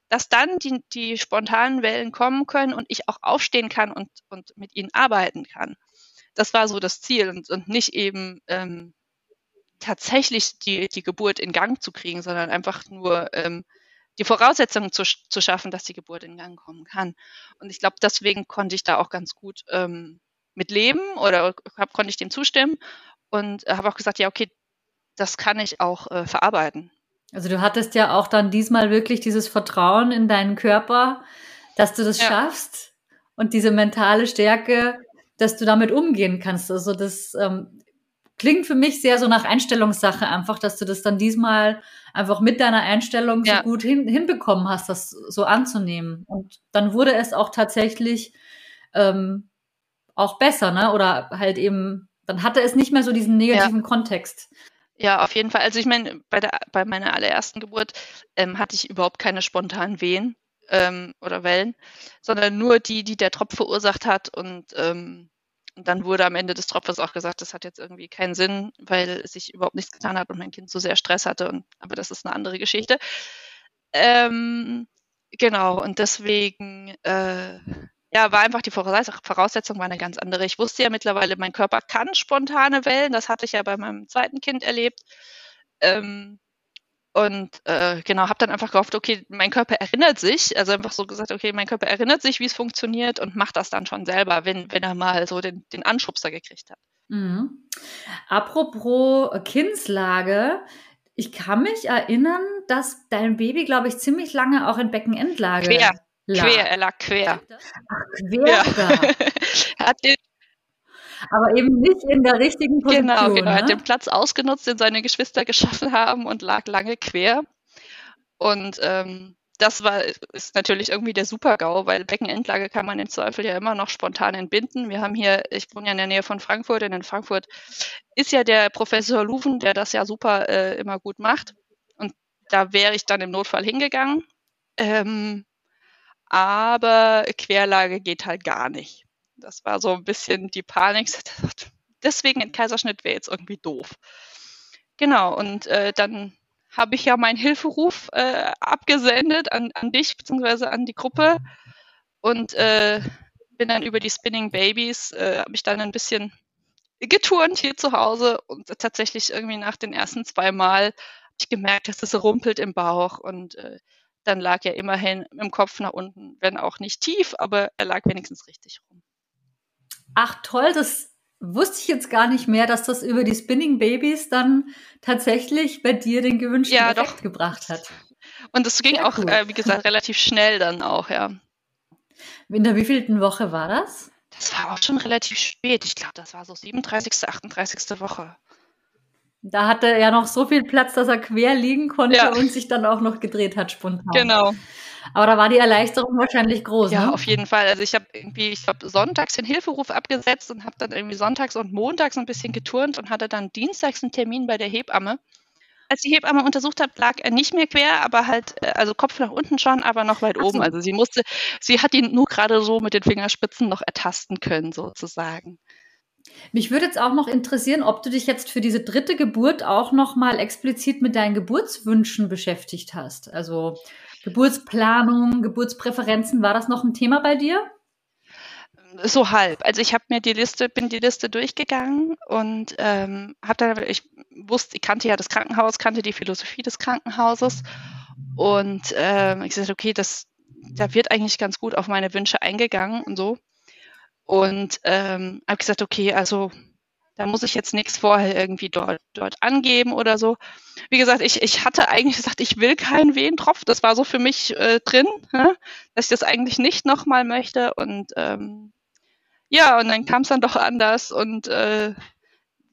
dass dann die, die spontanen Wellen kommen können und ich auch aufstehen kann und, und mit ihnen arbeiten kann. Das war so das Ziel und, und nicht eben ähm, tatsächlich die, die Geburt in Gang zu kriegen, sondern einfach nur ähm, die Voraussetzungen zu, zu schaffen, dass die Geburt in Gang kommen kann. Und ich glaube, deswegen konnte ich da auch ganz gut ähm, mit leben oder hab, konnte ich dem zustimmen und habe auch gesagt, ja, okay, das kann ich auch äh, verarbeiten. Also du hattest ja auch dann diesmal wirklich dieses Vertrauen in deinen Körper, dass du das ja. schaffst und diese mentale Stärke, dass du damit umgehen kannst. Also das ähm, klingt für mich sehr so nach Einstellungssache einfach, dass du das dann diesmal einfach mit deiner Einstellung ja. so gut hin, hinbekommen hast, das so anzunehmen. Und dann wurde es auch tatsächlich ähm, auch besser, ne? Oder halt eben, dann hatte es nicht mehr so diesen negativen ja. Kontext. Ja, auf jeden Fall. Also ich meine, bei, der, bei meiner allerersten Geburt ähm, hatte ich überhaupt keine spontanen Wehen ähm, oder Wellen, sondern nur die, die der Tropf verursacht hat. Und, ähm, und dann wurde am Ende des Tropfes auch gesagt, das hat jetzt irgendwie keinen Sinn, weil es sich überhaupt nichts getan hat und mein Kind so sehr Stress hatte. Und, aber das ist eine andere Geschichte. Ähm, genau, und deswegen äh, ja, war einfach die Voraussetzung war eine ganz andere. Ich wusste ja mittlerweile, mein Körper kann spontane Wellen. Das hatte ich ja bei meinem zweiten Kind erlebt. Ähm, und äh, genau, habe dann einfach gehofft, okay, mein Körper erinnert sich, also einfach so gesagt, okay, mein Körper erinnert sich, wie es funktioniert und macht das dann schon selber, wenn, wenn er mal so den, den Anschubser gekriegt hat. Mhm. Apropos Kindslage, ich kann mich erinnern, dass dein Baby, glaube ich, ziemlich lange auch in Beckenendlage Quer. Lag. Quer, er lag quer. Ach, quer ja. hat den, aber eben nicht in der richtigen Position. Genau, genau. Ne? Er hat den Platz ausgenutzt, den seine Geschwister geschaffen haben und lag lange quer. Und ähm, das war ist natürlich irgendwie der Super-GAU, weil Beckenendlage kann man im Zweifel ja immer noch spontan entbinden. Wir haben hier, ich wohne ja in der Nähe von Frankfurt, und in Frankfurt ist ja der Professor Luven, der das ja super äh, immer gut macht. Und da wäre ich dann im Notfall hingegangen. Ähm, aber Querlage geht halt gar nicht. Das war so ein bisschen die Panik. Deswegen ein Kaiserschnitt wäre jetzt irgendwie doof. Genau, und äh, dann habe ich ja meinen Hilferuf äh, abgesendet an, an dich bzw. an die Gruppe und äh, bin dann über die Spinning Babies, äh, habe ich dann ein bisschen geturnt hier zu Hause und tatsächlich irgendwie nach den ersten zwei Mal habe ich gemerkt, dass es rumpelt im Bauch und äh, dann lag er immerhin im Kopf nach unten, wenn auch nicht tief, aber er lag wenigstens richtig rum. Ach toll, das wusste ich jetzt gar nicht mehr, dass das über die Spinning Babies dann tatsächlich bei dir den gewünschten ja, Effekt doch. gebracht hat. Und das ging Sehr auch, cool. äh, wie gesagt, relativ schnell dann auch, ja. In der wievielten Woche war das? Das war auch schon relativ spät. Ich glaube, das war so 37., 38. Woche. Da hatte er ja noch so viel Platz, dass er quer liegen konnte ja. und sich dann auch noch gedreht hat spontan. Genau. Aber da war die Erleichterung wahrscheinlich groß. Ja, ne? auf jeden Fall. Also ich habe irgendwie, ich habe sonntags den Hilferuf abgesetzt und habe dann irgendwie sonntags und montags ein bisschen geturnt und hatte dann dienstags einen Termin bei der Hebamme. Als die Hebamme untersucht hat, lag er nicht mehr quer, aber halt, äh, also Kopf nach unten schon, aber noch weit Ach oben. So. Also sie musste, sie hat ihn nur gerade so mit den Fingerspitzen noch ertasten können, sozusagen. Mich würde jetzt auch noch interessieren, ob du dich jetzt für diese dritte Geburt auch noch mal explizit mit deinen Geburtswünschen beschäftigt hast. Also Geburtsplanung, Geburtspräferenzen, war das noch ein Thema bei dir? So halb. Also ich habe mir die Liste, bin die Liste durchgegangen und ähm, habe dann, ich wusste, ich kannte ja das Krankenhaus, kannte die Philosophie des Krankenhauses und ähm, ich sagte, okay, das, da wird eigentlich ganz gut auf meine Wünsche eingegangen und so. Und ähm, habe gesagt, okay, also da muss ich jetzt nichts vorher irgendwie dort, dort angeben oder so. Wie gesagt, ich, ich hatte eigentlich gesagt, ich will keinen Wehentropf. Das war so für mich äh, drin, hä? dass ich das eigentlich nicht nochmal möchte. Und ähm, ja, und dann kam es dann doch anders. Und äh,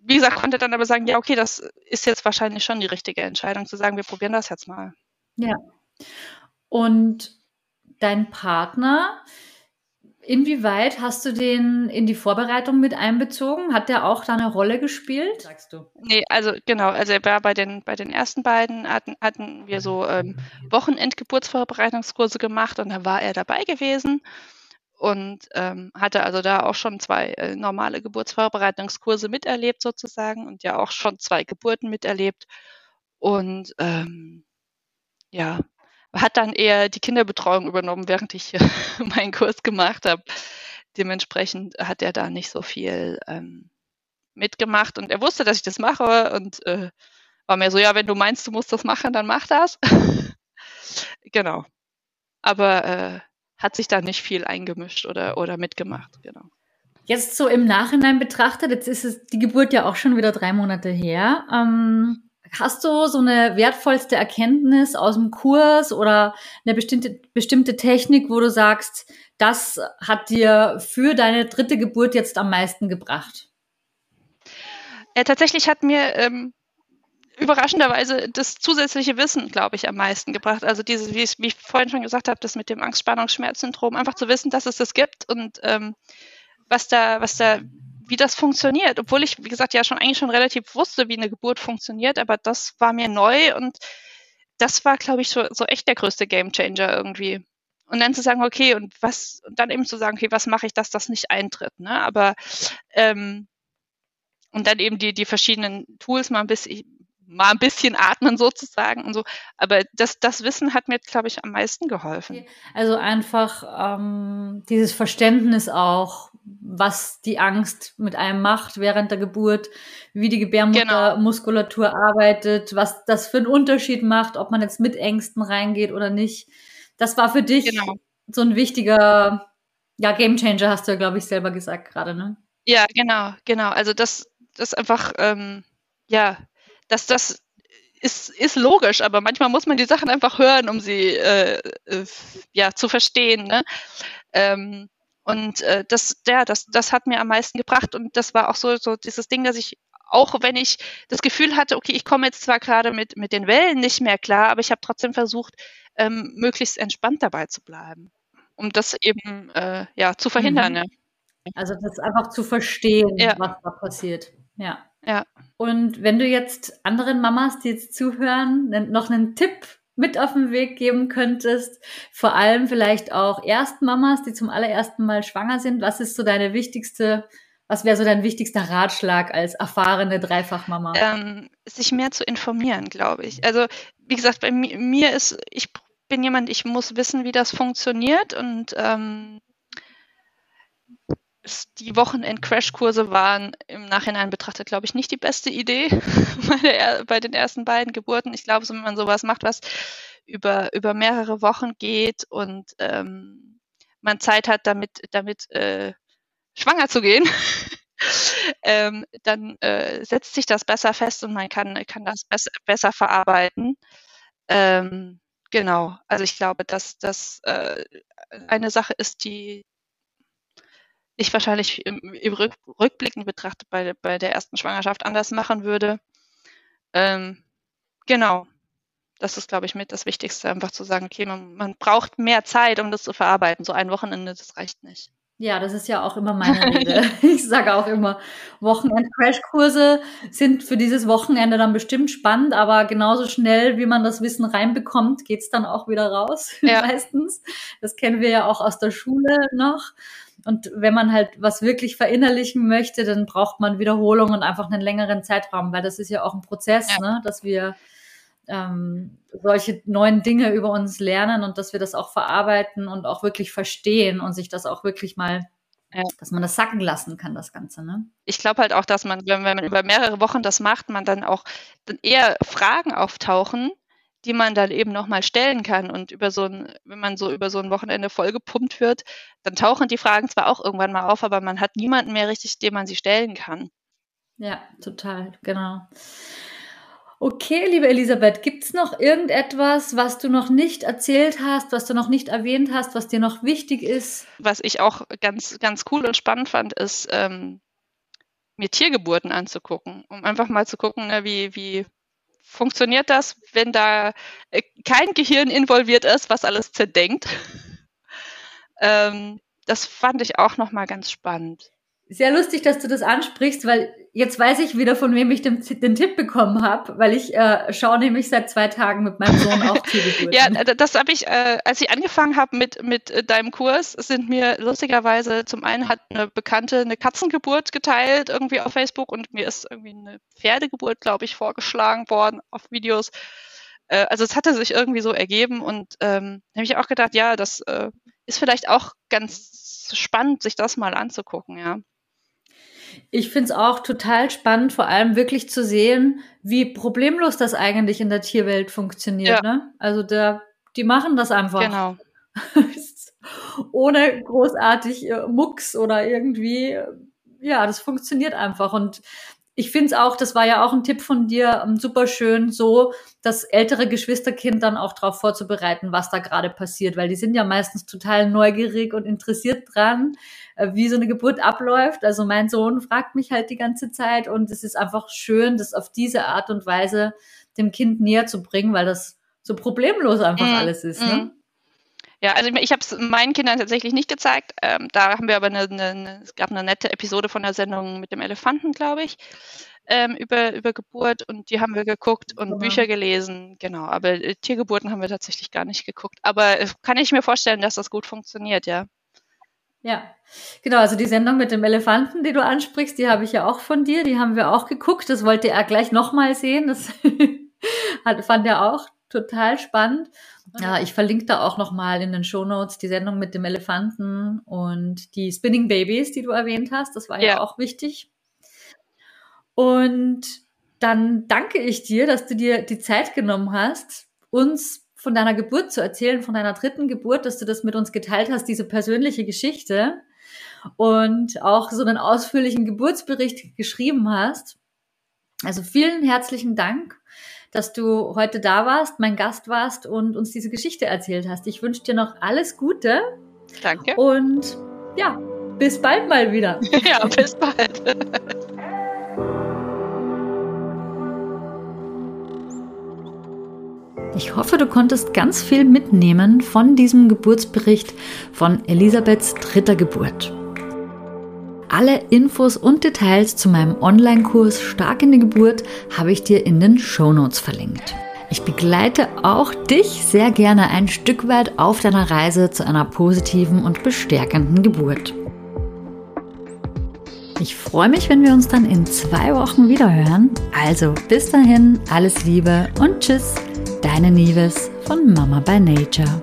wie gesagt, konnte dann aber sagen, ja, okay, das ist jetzt wahrscheinlich schon die richtige Entscheidung, zu sagen, wir probieren das jetzt mal. Ja. Und dein Partner, Inwieweit hast du den in die Vorbereitung mit einbezogen? Hat der auch da eine Rolle gespielt, sagst du? Nee, also genau, also er war bei den, bei den ersten beiden hatten, hatten wir so ähm, Wochenendgeburtsvorbereitungskurse gemacht und da war er dabei gewesen und ähm, hatte also da auch schon zwei äh, normale Geburtsvorbereitungskurse miterlebt sozusagen und ja auch schon zwei Geburten miterlebt. Und ähm, ja, hat dann eher die Kinderbetreuung übernommen, während ich meinen Kurs gemacht habe. Dementsprechend hat er da nicht so viel ähm, mitgemacht und er wusste, dass ich das mache und äh, war mir so, ja, wenn du meinst, du musst das machen, dann mach das. genau. Aber äh, hat sich da nicht viel eingemischt oder, oder mitgemacht, genau. Jetzt so im Nachhinein betrachtet, jetzt ist es die Geburt ja auch schon wieder drei Monate her. Ähm, Hast du so eine wertvollste Erkenntnis aus dem Kurs oder eine bestimmte, bestimmte Technik, wo du sagst, das hat dir für deine dritte Geburt jetzt am meisten gebracht? Ja, tatsächlich hat mir ähm, überraschenderweise das zusätzliche Wissen, glaube ich, am meisten gebracht. Also dieses, wie ich, wie ich vorhin schon gesagt habe, das mit dem Angst-Spannungs-Schmerz-Syndrom, einfach zu wissen, dass es das gibt und ähm, was da, was da wie das funktioniert, obwohl ich, wie gesagt, ja schon eigentlich schon relativ wusste, wie eine Geburt funktioniert, aber das war mir neu und das war, glaube ich, so, so echt der größte Gamechanger irgendwie. Und dann zu sagen, okay, und was, und dann eben zu sagen, okay, was mache ich, dass das nicht eintritt, ne? Aber ähm, und dann eben die, die verschiedenen Tools mal ein bisschen, mal ein bisschen atmen sozusagen und so. Aber das, das Wissen hat mir, glaube ich, am meisten geholfen. Also einfach ähm, dieses Verständnis auch, was die Angst mit einem macht während der Geburt, wie die Gebärmuttermuskulatur genau. arbeitet, was das für einen Unterschied macht, ob man jetzt mit Ängsten reingeht oder nicht. Das war für dich genau. so ein wichtiger ja, Gamechanger, hast du ja, glaube ich, selber gesagt gerade, ne? Ja, genau, genau. Also das, das einfach, ähm, ja, dass das ist, ist logisch, aber manchmal muss man die Sachen einfach hören, um sie äh, äh, ja, zu verstehen. Ne? Ähm, und äh, das, ja, das, das hat mir am meisten gebracht und das war auch so, so dieses Ding, dass ich auch wenn ich das Gefühl hatte, okay, ich komme jetzt zwar gerade mit, mit den Wellen nicht mehr klar, aber ich habe trotzdem versucht, ähm, möglichst entspannt dabei zu bleiben, um das eben äh, ja, zu verhindern. Mhm. Ja. Also das einfach zu verstehen, ja. was da passiert. Ja. Ja. Und wenn du jetzt anderen Mamas, die jetzt zuhören, noch einen Tipp mit auf den Weg geben könntest, vor allem vielleicht auch Erstmamas, die zum allerersten Mal schwanger sind, was ist so deine wichtigste, was wäre so dein wichtigster Ratschlag als erfahrene Dreifachmama? Ähm, sich mehr zu informieren, glaube ich. Also wie gesagt, bei mir ist, ich bin jemand, ich muss wissen, wie das funktioniert und ähm, die Wochenend-Crashkurse waren im Nachhinein betrachtet, glaube ich, nicht die beste Idee bei, der, bei, den ersten beiden Geburten. Ich glaube, wenn man sowas macht, was über, über mehrere Wochen geht und ähm, man Zeit hat, damit, damit äh, schwanger zu gehen, ähm, dann äh, setzt sich das besser fest und man kann, kann das besser, besser verarbeiten. Ähm, genau, also ich glaube, dass das äh, eine Sache ist, die, ich wahrscheinlich im, im Rück, rückblickend betrachtet bei, bei der ersten Schwangerschaft anders machen würde. Ähm, genau. Das ist, glaube ich, mit das Wichtigste, einfach zu sagen, okay, man, man braucht mehr Zeit, um das zu verarbeiten. So ein Wochenende, das reicht nicht. Ja, das ist ja auch immer meine Rede. ich sage auch immer, Wochenend-Crashkurse sind für dieses Wochenende dann bestimmt spannend, aber genauso schnell, wie man das Wissen reinbekommt, geht's dann auch wieder raus, ja. meistens. Das kennen wir ja auch aus der Schule noch. Und wenn man halt was wirklich verinnerlichen möchte, dann braucht man Wiederholung und einfach einen längeren Zeitraum, weil das ist ja auch ein Prozess, ja. ne, dass wir ähm, solche neuen Dinge über uns lernen und dass wir das auch verarbeiten und auch wirklich verstehen und sich das auch wirklich mal ja. dass man das sacken lassen kann, das Ganze. Ne? Ich glaube halt auch, dass man, wenn, wenn man über mehrere Wochen das macht, man dann auch dann eher Fragen auftauchen, die man dann eben nochmal stellen kann. Und über so ein, wenn man so über so ein Wochenende vollgepumpt wird, dann tauchen die Fragen zwar auch irgendwann mal auf, aber man hat niemanden mehr richtig, dem man sie stellen kann. Ja, total, genau. Okay, liebe Elisabeth, gibt es noch irgendetwas, was du noch nicht erzählt hast, was du noch nicht erwähnt hast, was dir noch wichtig ist? Was ich auch ganz, ganz cool und spannend fand, ist, ähm, mir Tiergeburten anzugucken, um einfach mal zu gucken, ne, wie, wie funktioniert das, wenn da äh, kein Gehirn involviert ist, was alles zerdenkt. ähm, das fand ich auch nochmal ganz spannend. Sehr lustig, dass du das ansprichst, weil jetzt weiß ich wieder, von wem ich den, den Tipp bekommen habe, weil ich äh, schaue nämlich seit zwei Tagen mit meinem Sohn auch Tiergeburten. ja, das habe ich, äh, als ich angefangen habe mit, mit äh, deinem Kurs, sind mir lustigerweise, zum einen hat eine Bekannte eine Katzengeburt geteilt irgendwie auf Facebook und mir ist irgendwie eine Pferdegeburt, glaube ich, vorgeschlagen worden auf Videos. Äh, also es hatte sich irgendwie so ergeben und ähm, habe ich auch gedacht, ja, das äh, ist vielleicht auch ganz spannend, sich das mal anzugucken, ja. Ich finde es auch total spannend, vor allem wirklich zu sehen, wie problemlos das eigentlich in der Tierwelt funktioniert. Ja. Ne? Also da, die machen das einfach. Genau. Ohne großartig äh, Mucks oder irgendwie. Ja, das funktioniert einfach. Und ich finde es auch, das war ja auch ein Tipp von dir, ähm, super schön, so das ältere Geschwisterkind dann auch darauf vorzubereiten, was da gerade passiert, weil die sind ja meistens total neugierig und interessiert dran, äh, wie so eine Geburt abläuft. Also mein Sohn fragt mich halt die ganze Zeit und es ist einfach schön, das auf diese Art und Weise dem Kind näher zu bringen, weil das so problemlos einfach mm, alles ist. Ne? Ja, also ich, ich habe es meinen Kindern tatsächlich nicht gezeigt. Ähm, da haben wir aber eine, eine, es gab eine nette Episode von der Sendung mit dem Elefanten, glaube ich, ähm, über, über Geburt und die haben wir geguckt und genau. Bücher gelesen, genau. Aber äh, Tiergeburten haben wir tatsächlich gar nicht geguckt. Aber äh, kann ich mir vorstellen, dass das gut funktioniert, ja. Ja, genau. Also die Sendung mit dem Elefanten, die du ansprichst, die habe ich ja auch von dir. Die haben wir auch geguckt. Das wollte er gleich nochmal sehen. Das fand er auch total spannend. Ja, ich verlinke da auch nochmal in den Show Notes die Sendung mit dem Elefanten und die Spinning Babies, die du erwähnt hast. Das war ja, ja auch wichtig. Und dann danke ich dir, dass du dir die Zeit genommen hast, uns von deiner Geburt zu erzählen, von deiner dritten Geburt, dass du das mit uns geteilt hast, diese persönliche Geschichte und auch so einen ausführlichen Geburtsbericht geschrieben hast. Also vielen herzlichen Dank dass du heute da warst, mein Gast warst und uns diese Geschichte erzählt hast. Ich wünsche dir noch alles Gute. Danke. Und ja, bis bald mal wieder. ja, bis bald. Ich hoffe, du konntest ganz viel mitnehmen von diesem Geburtsbericht von Elisabeths dritter Geburt. Alle Infos und Details zu meinem Online-Kurs Stark in die Geburt habe ich dir in den Show Notes verlinkt. Ich begleite auch dich sehr gerne ein Stück weit auf deiner Reise zu einer positiven und bestärkenden Geburt. Ich freue mich, wenn wir uns dann in zwei Wochen wieder hören. Also bis dahin, alles Liebe und Tschüss, deine Nieves von Mama by Nature.